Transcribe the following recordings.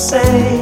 say,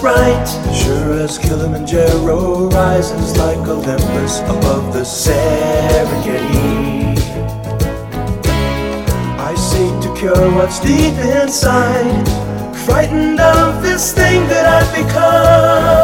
right, sure as Kilimanjaro rises like Olympus above the Serengeti. I seek to cure what's deep inside, frightened of this thing that I've become.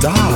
dog.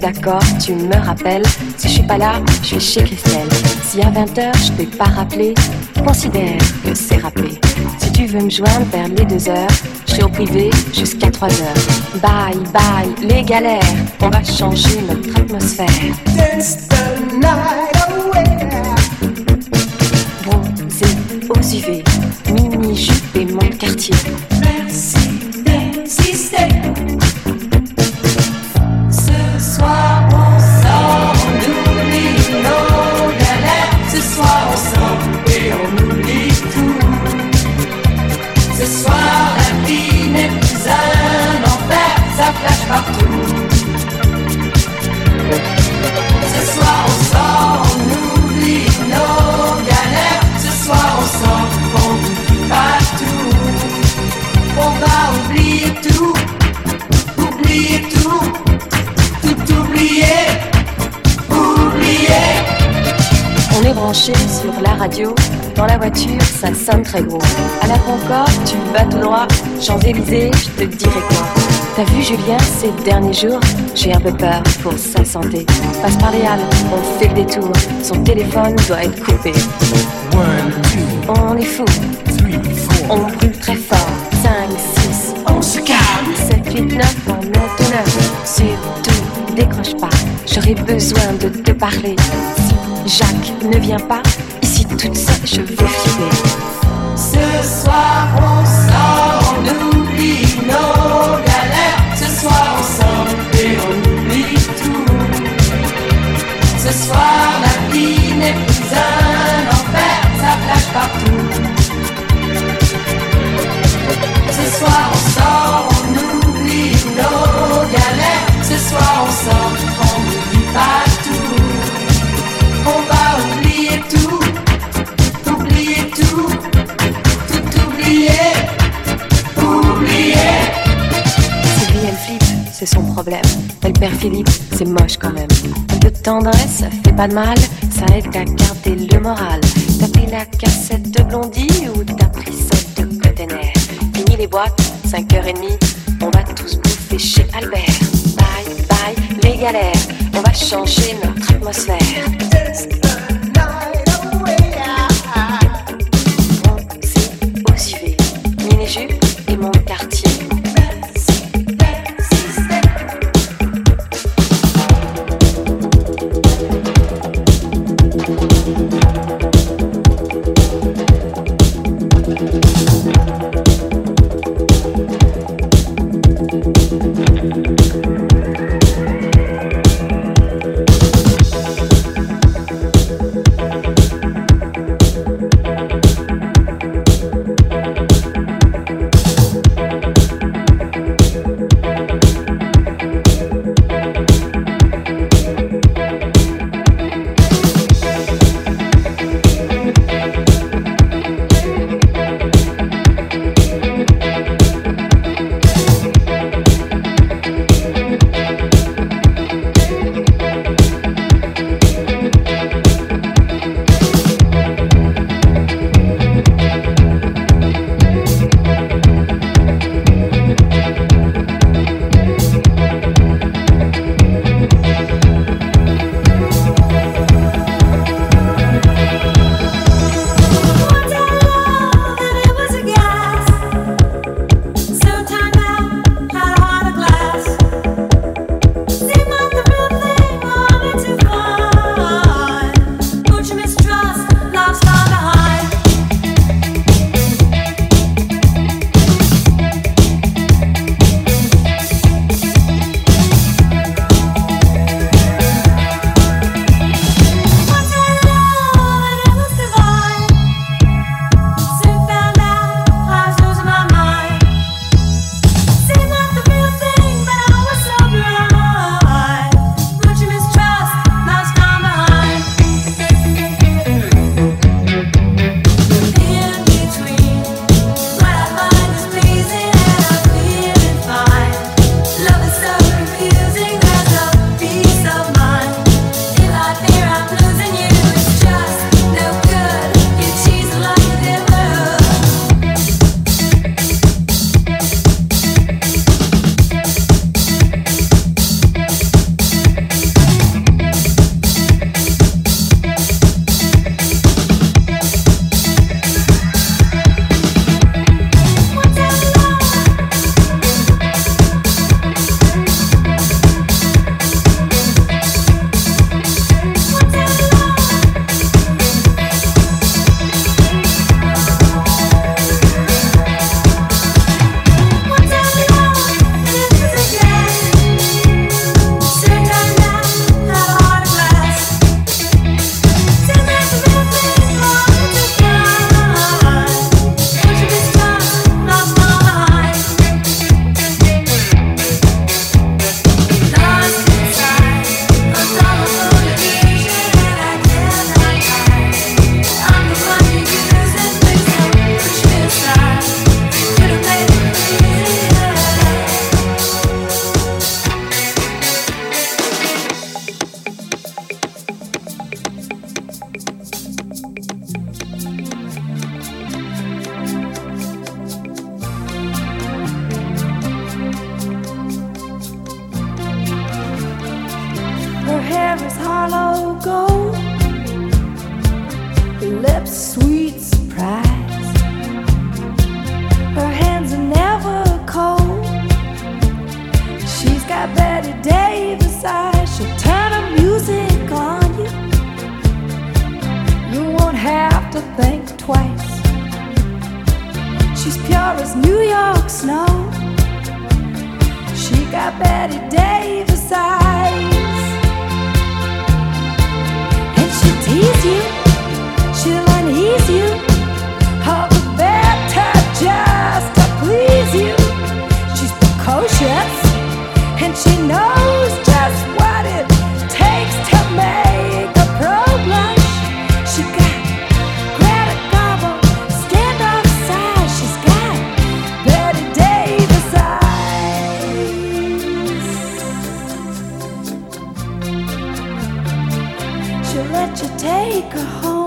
d'accord, tu me rappelles. Si je suis pas là, je suis chez Christelle. Si à 20h je t'ai pas rappelé, considère que c'est rappelé. Si tu veux me joindre vers les 2 heures, je suis au privé jusqu'à 3h. Bye bye, les galères, on va changer notre atmosphère. Ça sonne très gros. À la Concorde, tu vas tout droit. Champs-Élysées, je te dirai quoi. T'as vu Julien ces derniers jours J'ai un peu peur pour sa santé. Passe par les halles, on fait le détour. Son téléphone doit être coupé. On est fou. On brûle très fort. 5, 6, on se calme. 7, 8, 9, on note 9. Surtout, décroche pas. J'aurais besoin de te parler. Jacques ne vient pas, toute je vais flipper. Ce soir on sort, on oublie nos galères. Ce soir on sort et on oublie tout. Ce soir la vie n'est plus un enfer, ça flash partout. Ce soir on sort, on oublie nos galères. Ce soir on sort, problème. Elle perd Philippe, c'est moche quand même. Un peu de tendresse, ça fait pas de mal, ça aide à garder le moral. T'as pris la cassette de Blondie ou t'as pris celle de Cotener Fini les boîtes, 5h30, on va tous bouffer chez Albert. Bye bye les galères, on va changer notre atmosphère. Take her home.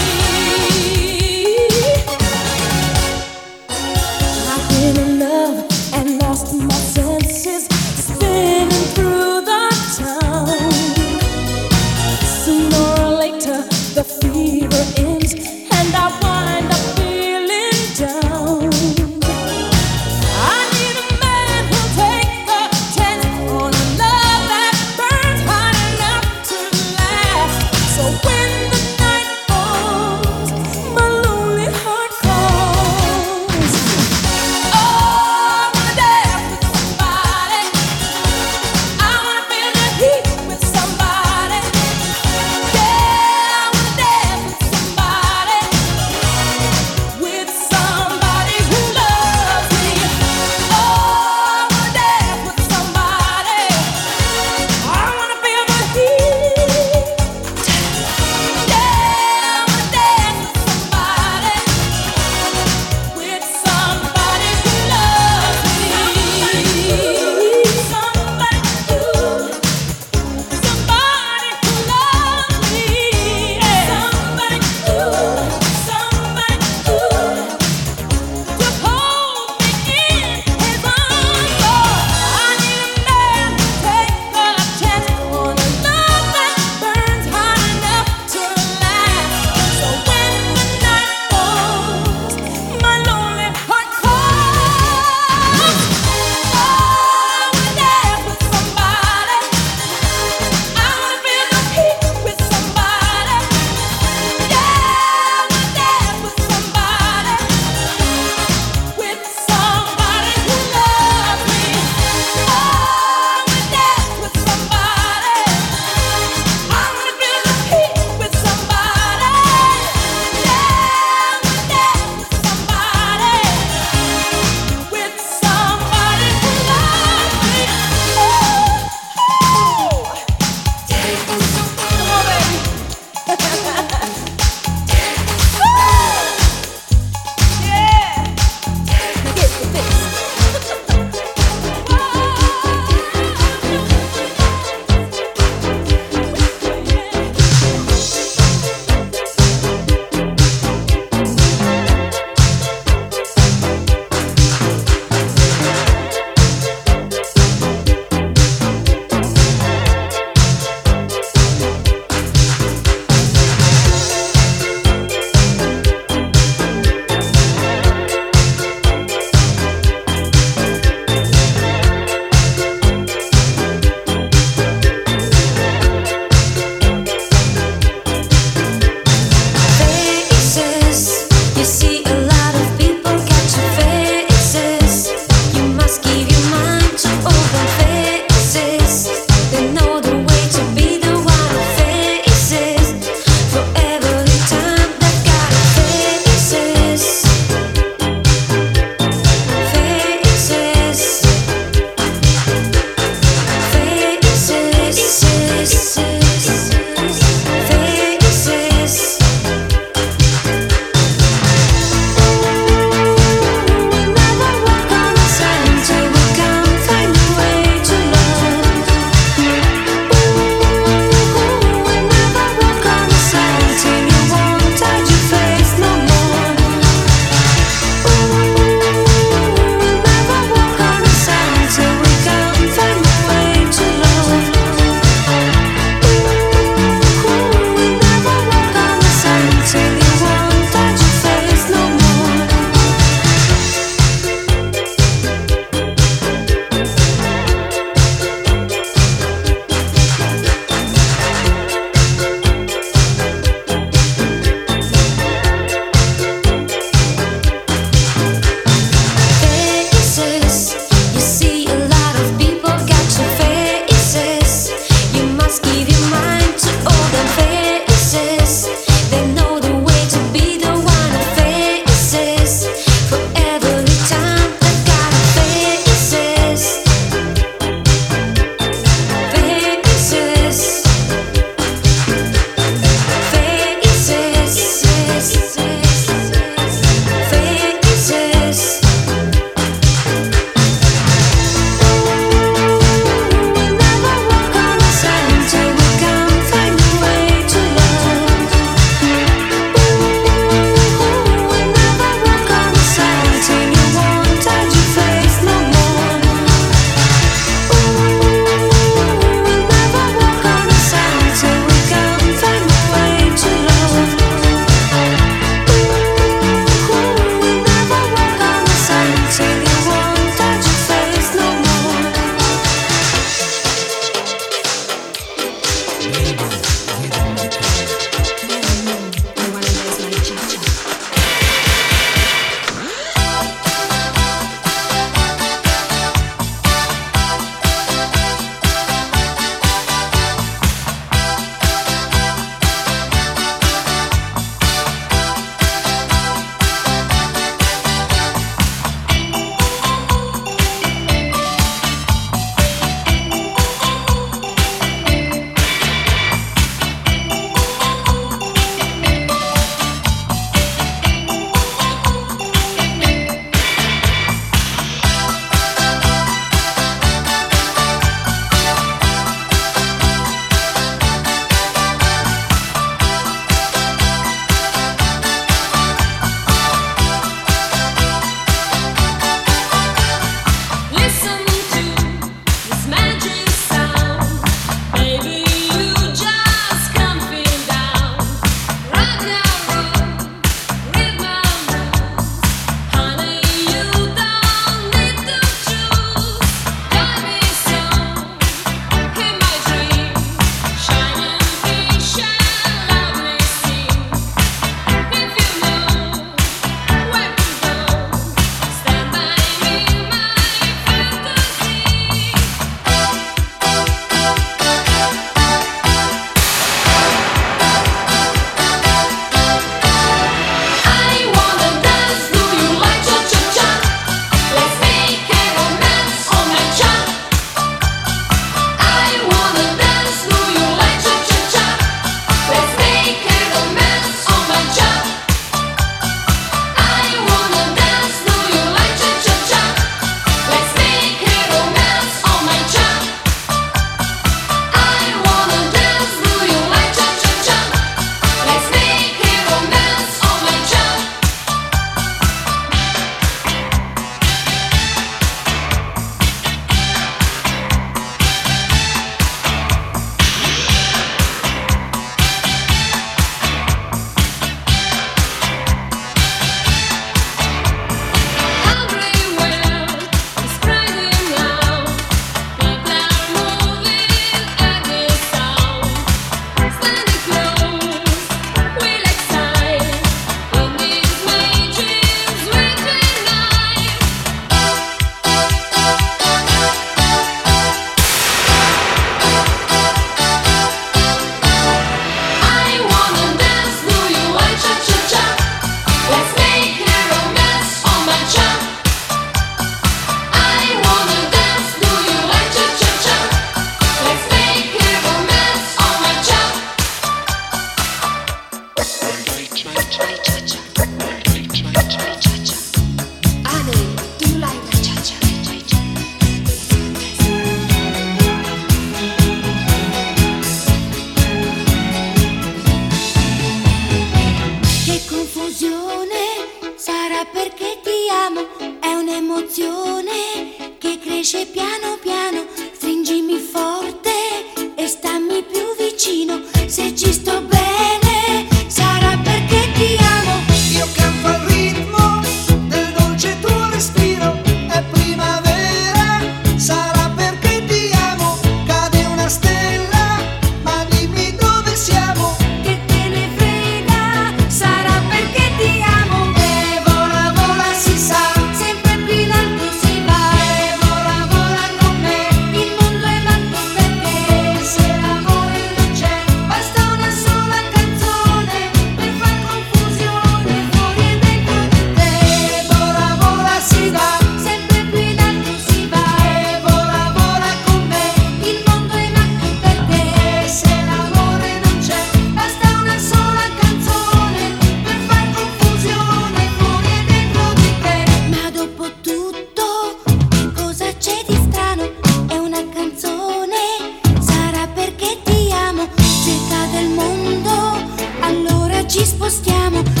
Allora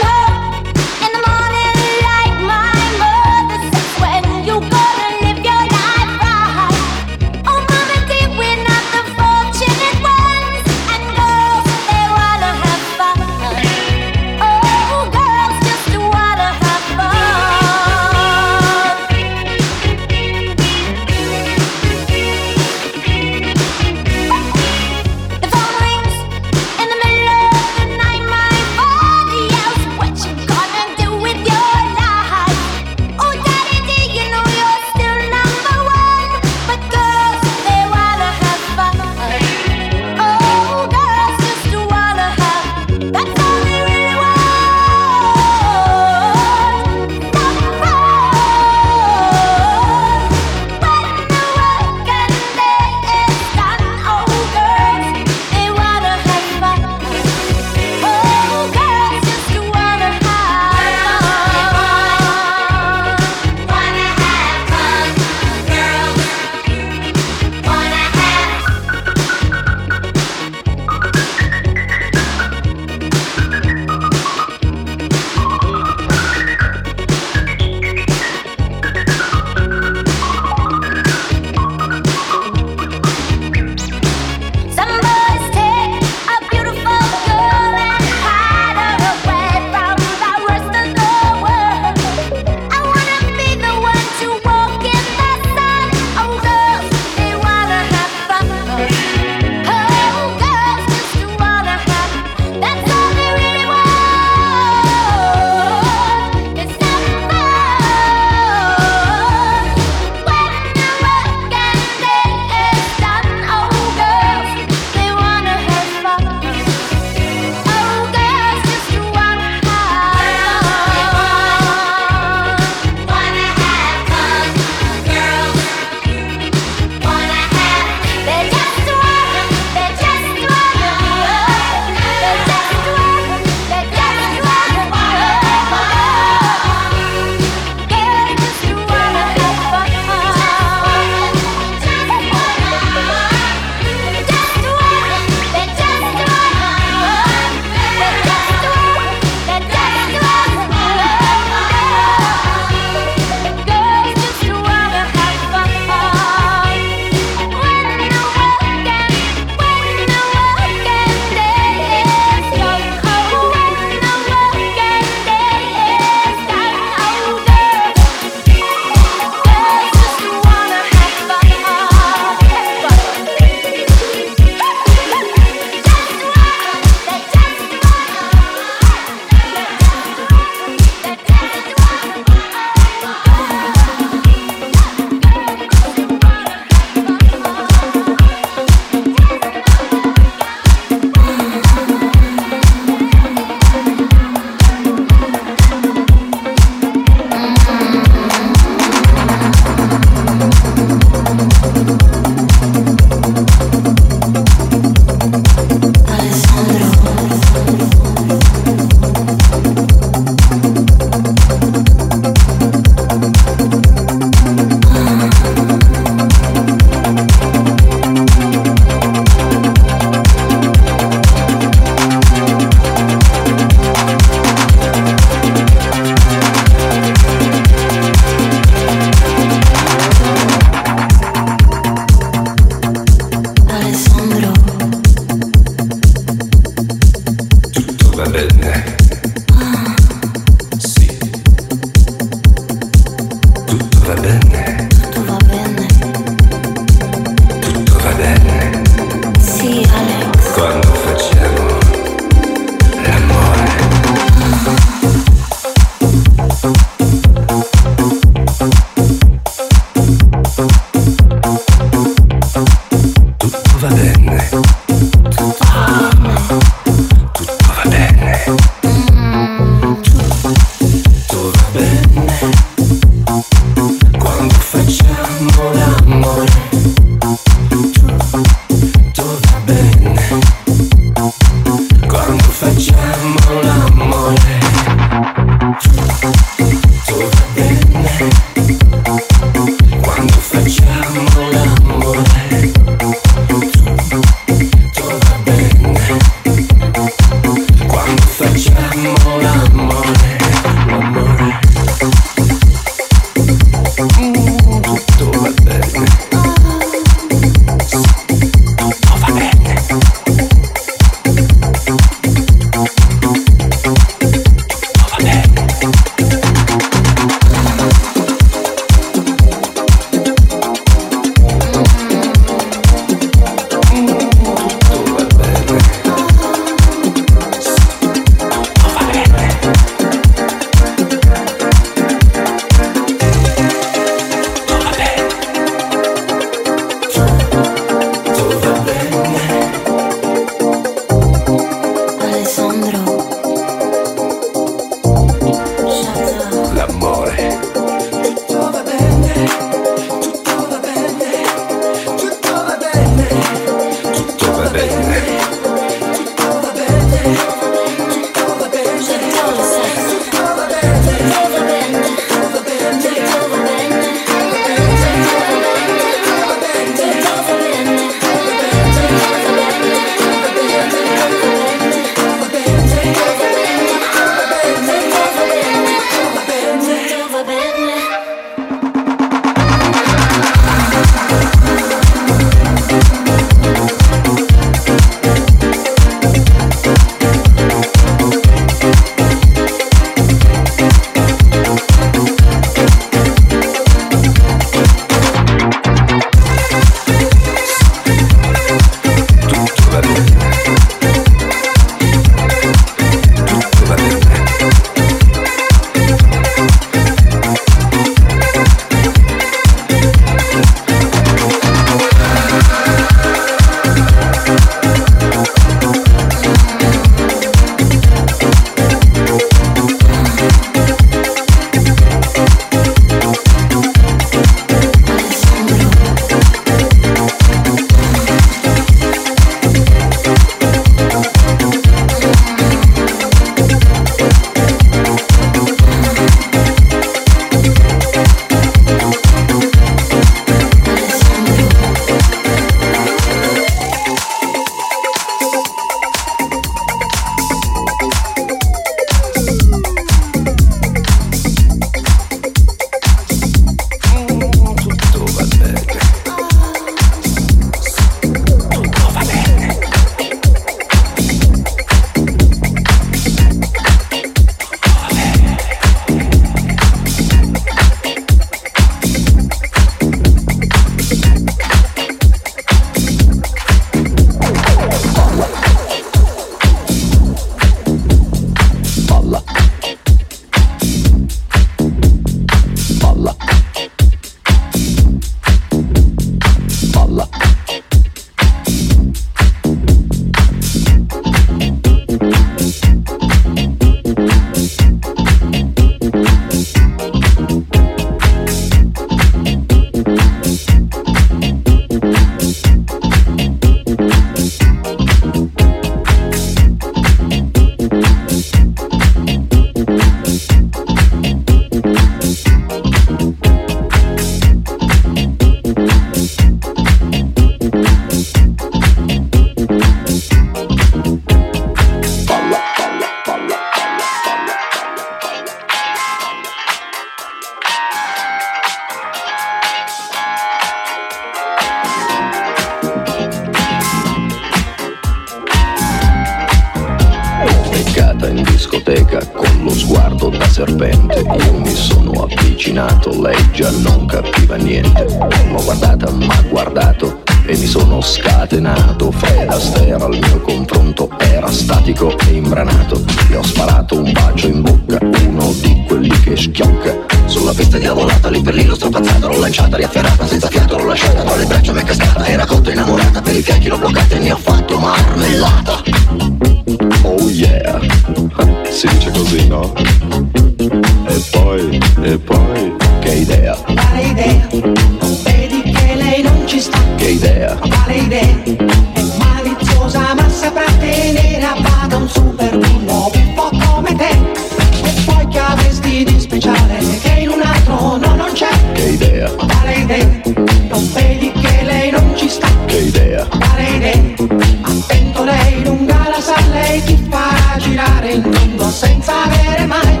bene. Attento lei, lunga la sa lei ti fa girare il mondo senza avere mai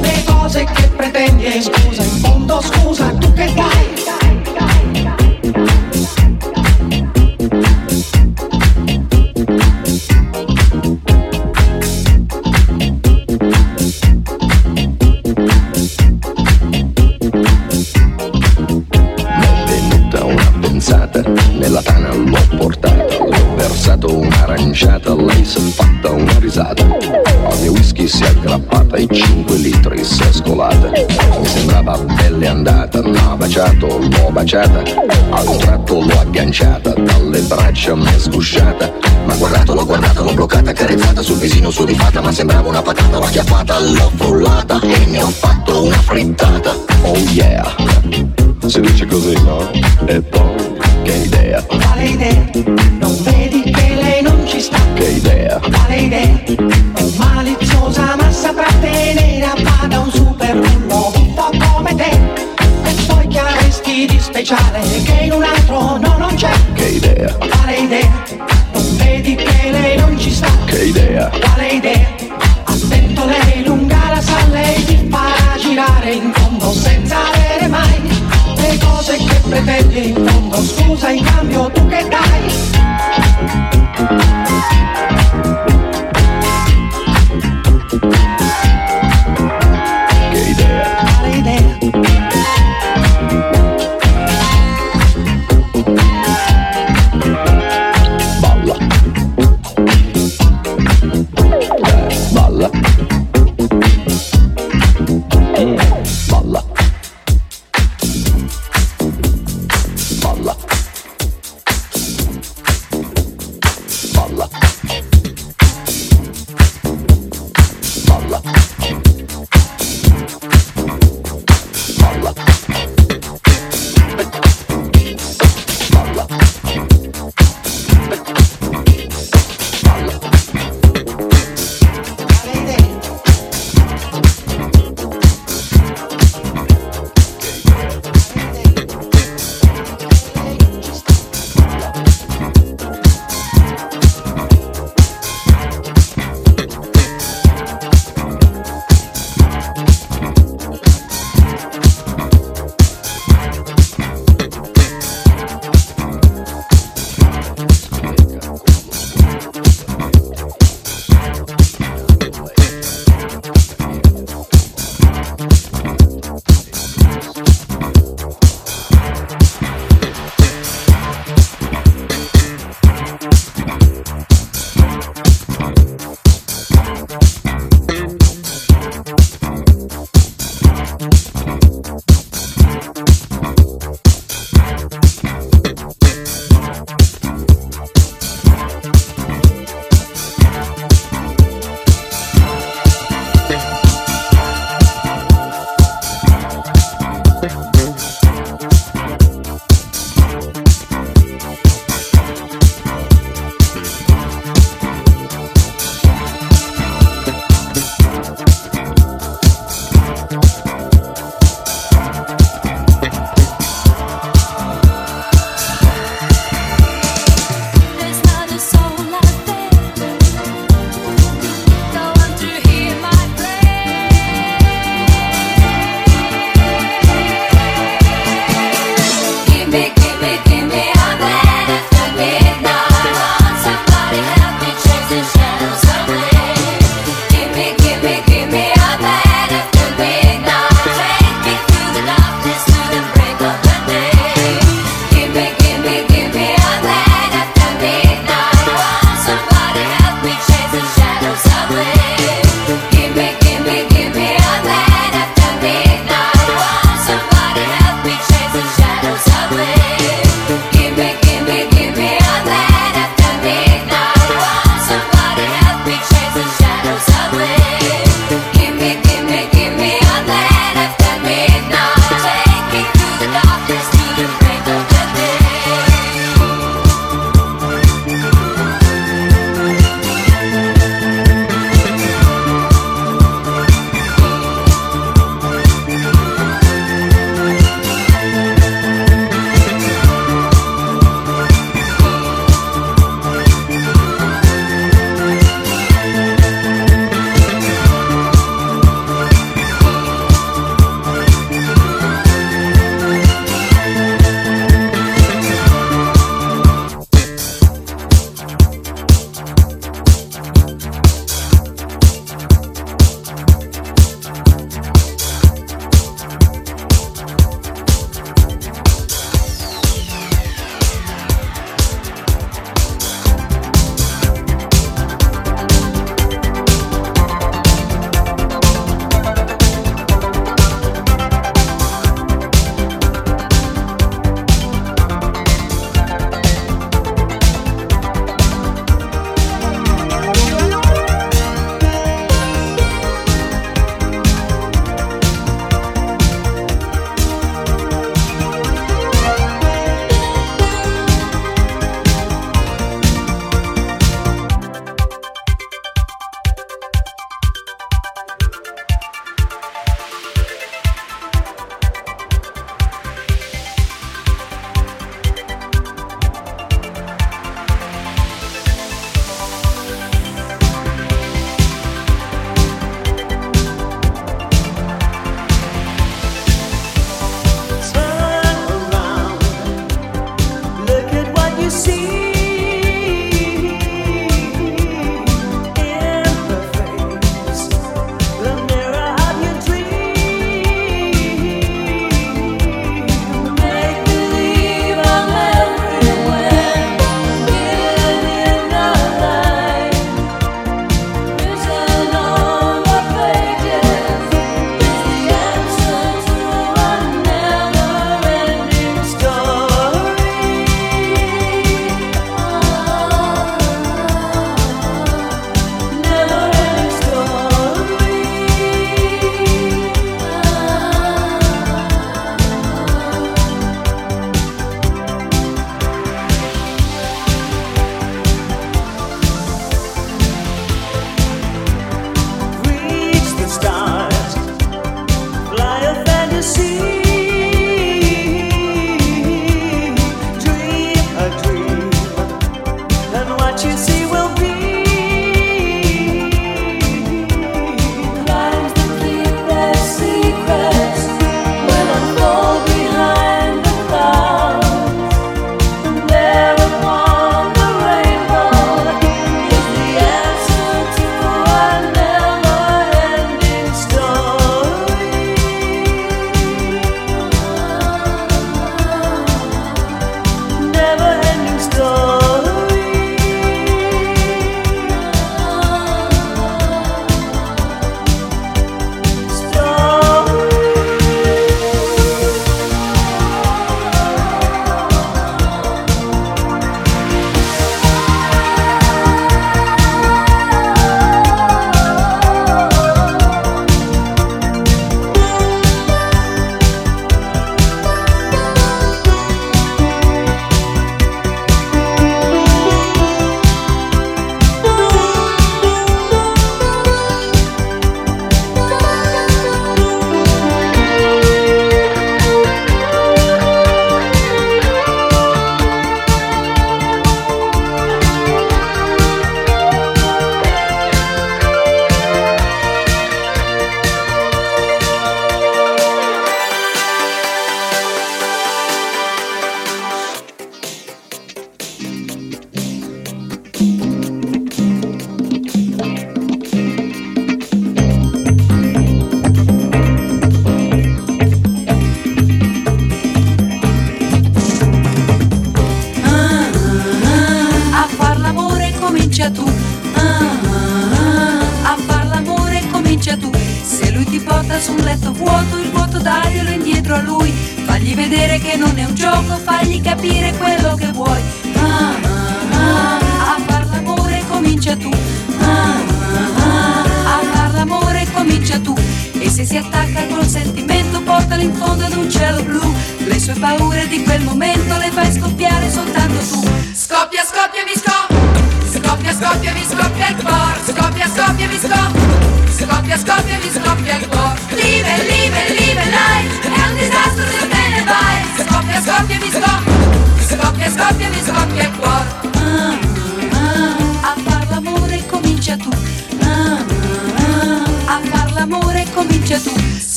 le cose che pretendi. e Scusa, in fondo scusa baciata, a un tratto l'ho agganciata, dalle braccia mi è sgusciata, ma guardato, l'ho guardata, l'ho bloccata, carezzata sul visino su di fatta, ma sembrava una patata, l'ho chiappata, l'ho frullata e ne ho fatto una frittata. Oh yeah! Si dice così, no? E poi, che idea? Quale idea? Non vedi che lei non ci sta? Che idea? Quale idea? È maliziosa ma saprà tenere nos usa en cambio tú qué traes